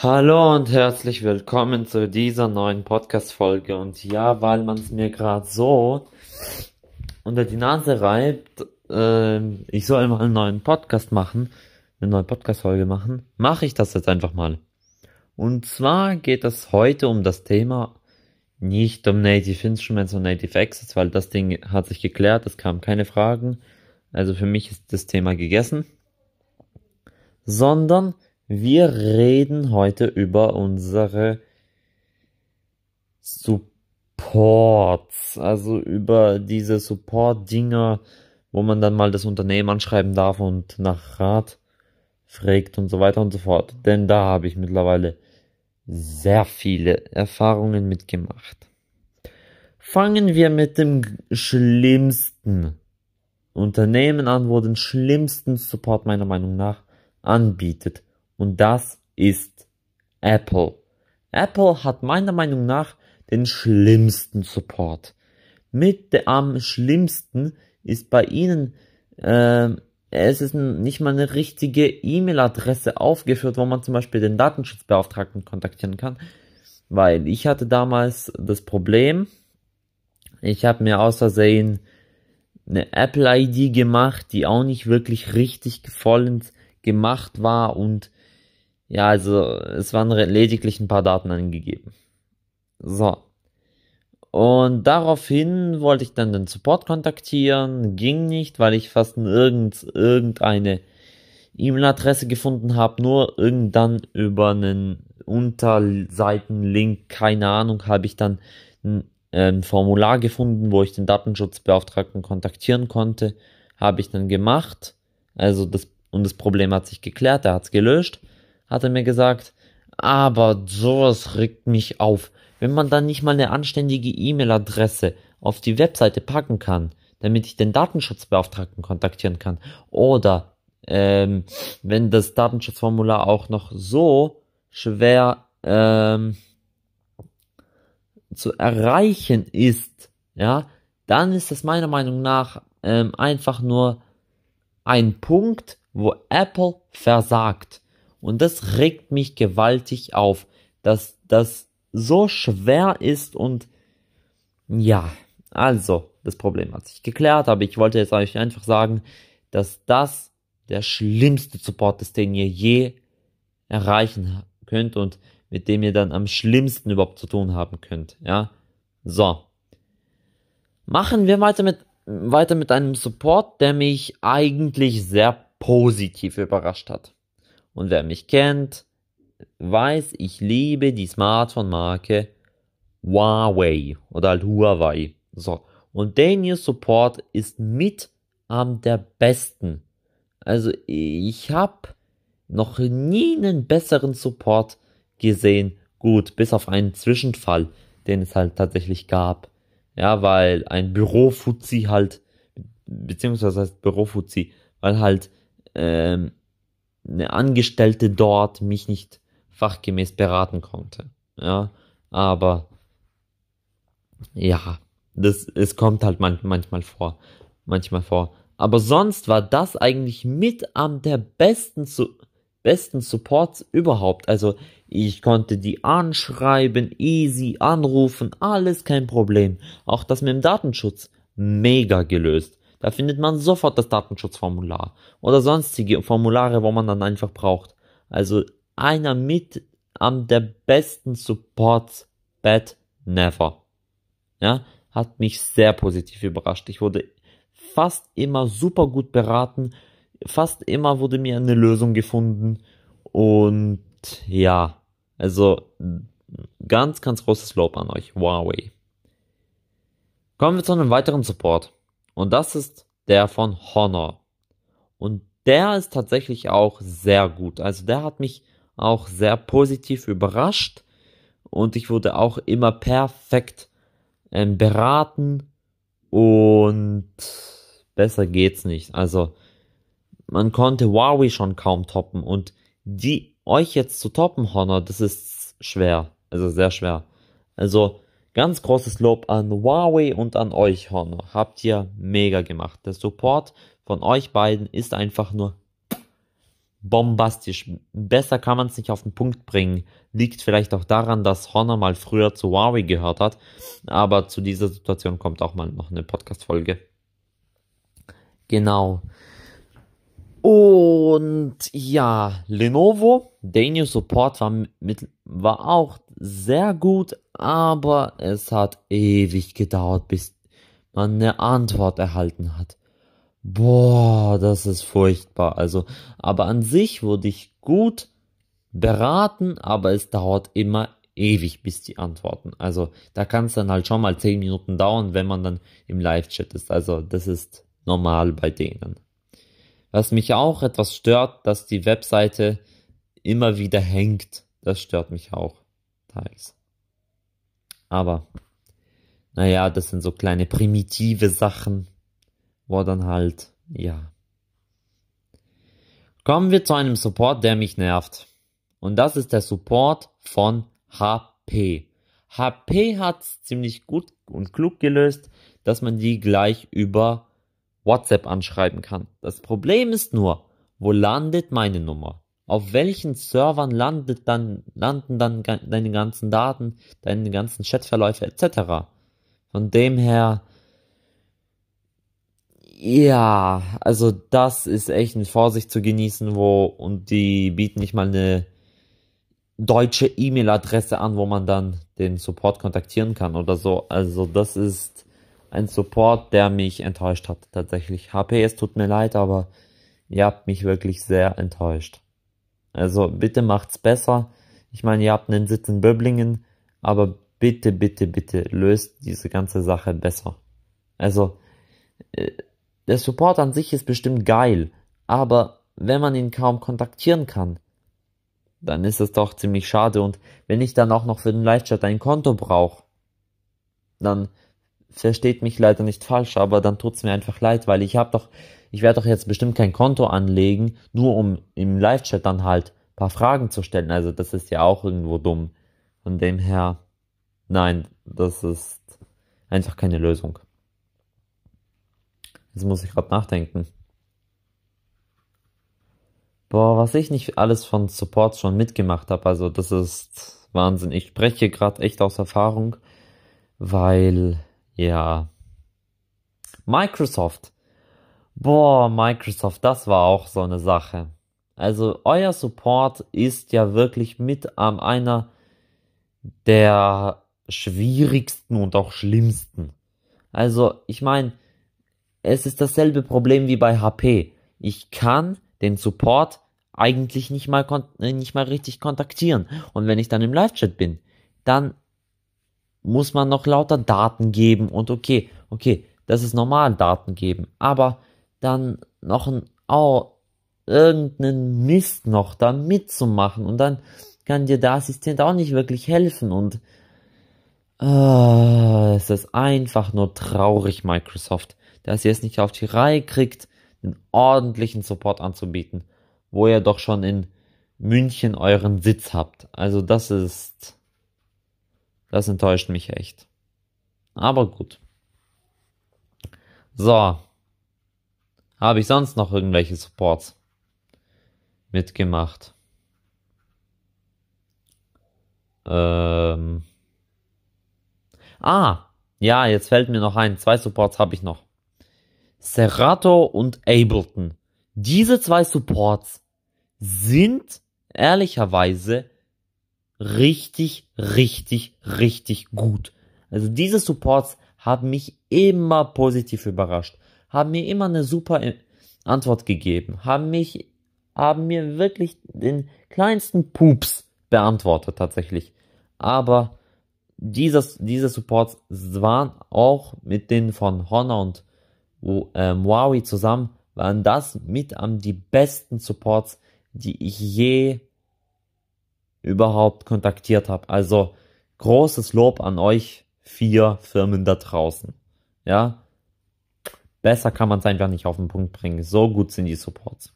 Hallo und herzlich willkommen zu dieser neuen Podcast-Folge. Und ja, weil man es mir gerade so unter die Nase reibt, äh, ich soll mal einen neuen Podcast machen, eine neue Podcast-Folge machen, mache ich das jetzt einfach mal. Und zwar geht es heute um das Thema nicht um Native Instruments und Native Access, weil das Ding hat sich geklärt, es kamen keine Fragen. Also für mich ist das Thema gegessen. Sondern wir reden heute über unsere Supports, also über diese Support-Dinger, wo man dann mal das Unternehmen anschreiben darf und nach Rat fragt und so weiter und so fort. Denn da habe ich mittlerweile sehr viele Erfahrungen mitgemacht. Fangen wir mit dem schlimmsten Unternehmen an, wo den schlimmsten Support meiner Meinung nach anbietet und das ist Apple. Apple hat meiner Meinung nach den schlimmsten Support. Mit am schlimmsten ist bei ihnen, äh, es ist nicht mal eine richtige E-Mail-Adresse aufgeführt, wo man zum Beispiel den Datenschutzbeauftragten kontaktieren kann. Weil ich hatte damals das Problem, ich habe mir außersehen eine Apple-ID gemacht, die auch nicht wirklich richtig vollends gemacht war und ja, also es waren lediglich ein paar Daten angegeben. So. Und daraufhin wollte ich dann den Support kontaktieren, ging nicht, weil ich fast irgend, irgendeine E-Mail-Adresse gefunden habe, nur irgendwann über einen Unterseitenlink, keine Ahnung, habe ich dann ein, ein Formular gefunden, wo ich den Datenschutzbeauftragten kontaktieren konnte, habe ich dann gemacht, also das, und das Problem hat sich geklärt, er hat es gelöscht hat er mir gesagt. Aber sowas regt mich auf. Wenn man dann nicht mal eine anständige E-Mail-Adresse auf die Webseite packen kann, damit ich den Datenschutzbeauftragten kontaktieren kann. Oder ähm, wenn das Datenschutzformular auch noch so schwer ähm, zu erreichen ist, ja, dann ist es meiner Meinung nach ähm, einfach nur ein Punkt, wo Apple versagt. Und das regt mich gewaltig auf, dass das so schwer ist und ja, also, das Problem hat sich geklärt, aber ich wollte jetzt euch einfach sagen, dass das der schlimmste Support ist, den ihr je erreichen könnt und mit dem ihr dann am schlimmsten überhaupt zu tun haben könnt, ja. So. Machen wir weiter mit, weiter mit einem Support, der mich eigentlich sehr positiv überrascht hat. Und wer mich kennt, weiß, ich liebe die Smartphone-Marke Huawei oder halt Huawei. So. Und New Support ist mit am der besten. Also ich habe noch nie einen besseren Support gesehen. Gut, bis auf einen Zwischenfall, den es halt tatsächlich gab. Ja, weil ein Bürofuzzi halt, beziehungsweise heißt Bürofuzzi, weil halt ähm, eine Angestellte dort mich nicht fachgemäß beraten konnte. Ja, aber ja, das, es kommt halt man, manchmal vor, manchmal vor. Aber sonst war das eigentlich mit am der besten, zu, besten Supports überhaupt. Also ich konnte die anschreiben, easy anrufen, alles kein Problem. Auch das mit dem Datenschutz, mega gelöst. Da findet man sofort das Datenschutzformular oder sonstige Formulare, wo man dann einfach braucht. Also einer mit am der besten Supports Bad Never. Ja, hat mich sehr positiv überrascht. Ich wurde fast immer super gut beraten. Fast immer wurde mir eine Lösung gefunden. Und ja, also ganz, ganz großes Lob an euch, Huawei. Kommen wir zu einem weiteren Support. Und das ist der von Honor. Und der ist tatsächlich auch sehr gut. Also der hat mich auch sehr positiv überrascht. Und ich wurde auch immer perfekt ähm, beraten. Und besser geht's nicht. Also man konnte Huawei schon kaum toppen. Und die euch jetzt zu toppen, Honor, das ist schwer. Also sehr schwer. Also Ganz großes Lob an Huawei und an euch, Honor. Habt ihr mega gemacht. Der Support von euch beiden ist einfach nur bombastisch. Besser kann man es nicht auf den Punkt bringen. Liegt vielleicht auch daran, dass Honor mal früher zu Huawei gehört hat. Aber zu dieser Situation kommt auch mal noch eine Podcast-Folge. Genau. Und ja, Lenovo, New Support war, mit, war auch sehr gut, aber es hat ewig gedauert, bis man eine Antwort erhalten hat. Boah, das ist furchtbar. Also, aber an sich wurde ich gut beraten, aber es dauert immer ewig, bis die antworten. Also, da kann es dann halt schon mal 10 Minuten dauern, wenn man dann im Live-Chat ist. Also, das ist normal bei denen. Was mich auch etwas stört, dass die Webseite immer wieder hängt. Das stört mich auch teils. Aber, naja, das sind so kleine primitive Sachen, wo dann halt, ja. Kommen wir zu einem Support, der mich nervt. Und das ist der Support von HP. HP hat ziemlich gut und klug gelöst, dass man die gleich über WhatsApp anschreiben kann. Das Problem ist nur, wo landet meine Nummer? Auf welchen Servern landet dann, landen dann deine ganzen Daten, deine ganzen Chatverläufe etc. Von dem her, ja, also das ist echt mit Vorsicht zu genießen, wo, und die bieten nicht mal eine deutsche E-Mail-Adresse an, wo man dann den Support kontaktieren kann oder so. Also das ist ein Support, der mich enttäuscht hat, tatsächlich. HP, es tut mir leid, aber ihr habt mich wirklich sehr enttäuscht. Also bitte macht's besser. Ich meine, ihr habt einen Sitz in Böblingen, aber bitte, bitte, bitte löst diese ganze Sache besser. Also, äh, der Support an sich ist bestimmt geil, aber wenn man ihn kaum kontaktieren kann, dann ist es doch ziemlich schade. Und wenn ich dann auch noch für den Live-Chat ein Konto brauche, dann versteht mich leider nicht falsch, aber dann tut's mir einfach leid, weil ich habe doch, ich werde doch jetzt bestimmt kein Konto anlegen, nur um im Live-Chat dann halt paar Fragen zu stellen. Also das ist ja auch irgendwo dumm. Von dem her, nein, das ist einfach keine Lösung. Jetzt muss ich gerade nachdenken. Boah, was ich nicht alles von Supports schon mitgemacht habe, also das ist Wahnsinn. Ich spreche gerade echt aus Erfahrung, weil ja. Microsoft. Boah, Microsoft, das war auch so eine Sache. Also euer Support ist ja wirklich mit am einer der schwierigsten und auch schlimmsten. Also ich meine, es ist dasselbe Problem wie bei HP. Ich kann den Support eigentlich nicht mal, nicht mal richtig kontaktieren. Und wenn ich dann im Live-Chat bin, dann muss man noch lauter Daten geben und okay, okay, das ist normal, Daten geben, aber dann noch ein, oh, irgendeinen Mist noch da mitzumachen und dann kann dir der Assistent auch nicht wirklich helfen und äh, es ist einfach nur traurig, Microsoft, dass ihr es nicht auf die Reihe kriegt, einen ordentlichen Support anzubieten, wo ihr doch schon in München euren Sitz habt. Also das ist das enttäuscht mich echt. Aber gut. So. Habe ich sonst noch irgendwelche Supports mitgemacht? Ähm. Ah, ja, jetzt fällt mir noch ein. Zwei Supports habe ich noch. Serato und Ableton. Diese zwei Supports sind ehrlicherweise richtig, richtig, richtig gut. Also diese Supports haben mich immer positiv überrascht, haben mir immer eine super Antwort gegeben, haben mich, haben mir wirklich den kleinsten Pups beantwortet tatsächlich. Aber dieses, diese Supports waren auch mit denen von Honor und ähm, Huawei zusammen, waren das mit am die besten Supports, die ich je überhaupt kontaktiert habe. Also großes Lob an euch vier Firmen da draußen. Ja, besser kann man es einfach nicht auf den Punkt bringen. So gut sind die Supports.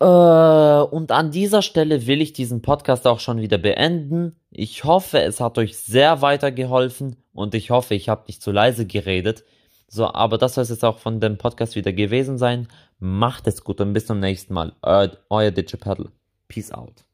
Äh, und an dieser Stelle will ich diesen Podcast auch schon wieder beenden. Ich hoffe, es hat euch sehr weitergeholfen und ich hoffe, ich habe nicht zu leise geredet. So, aber das soll es jetzt auch von dem Podcast wieder gewesen sein. Macht es gut und bis zum nächsten Mal. Euer, euer Digipaddle. Peace out.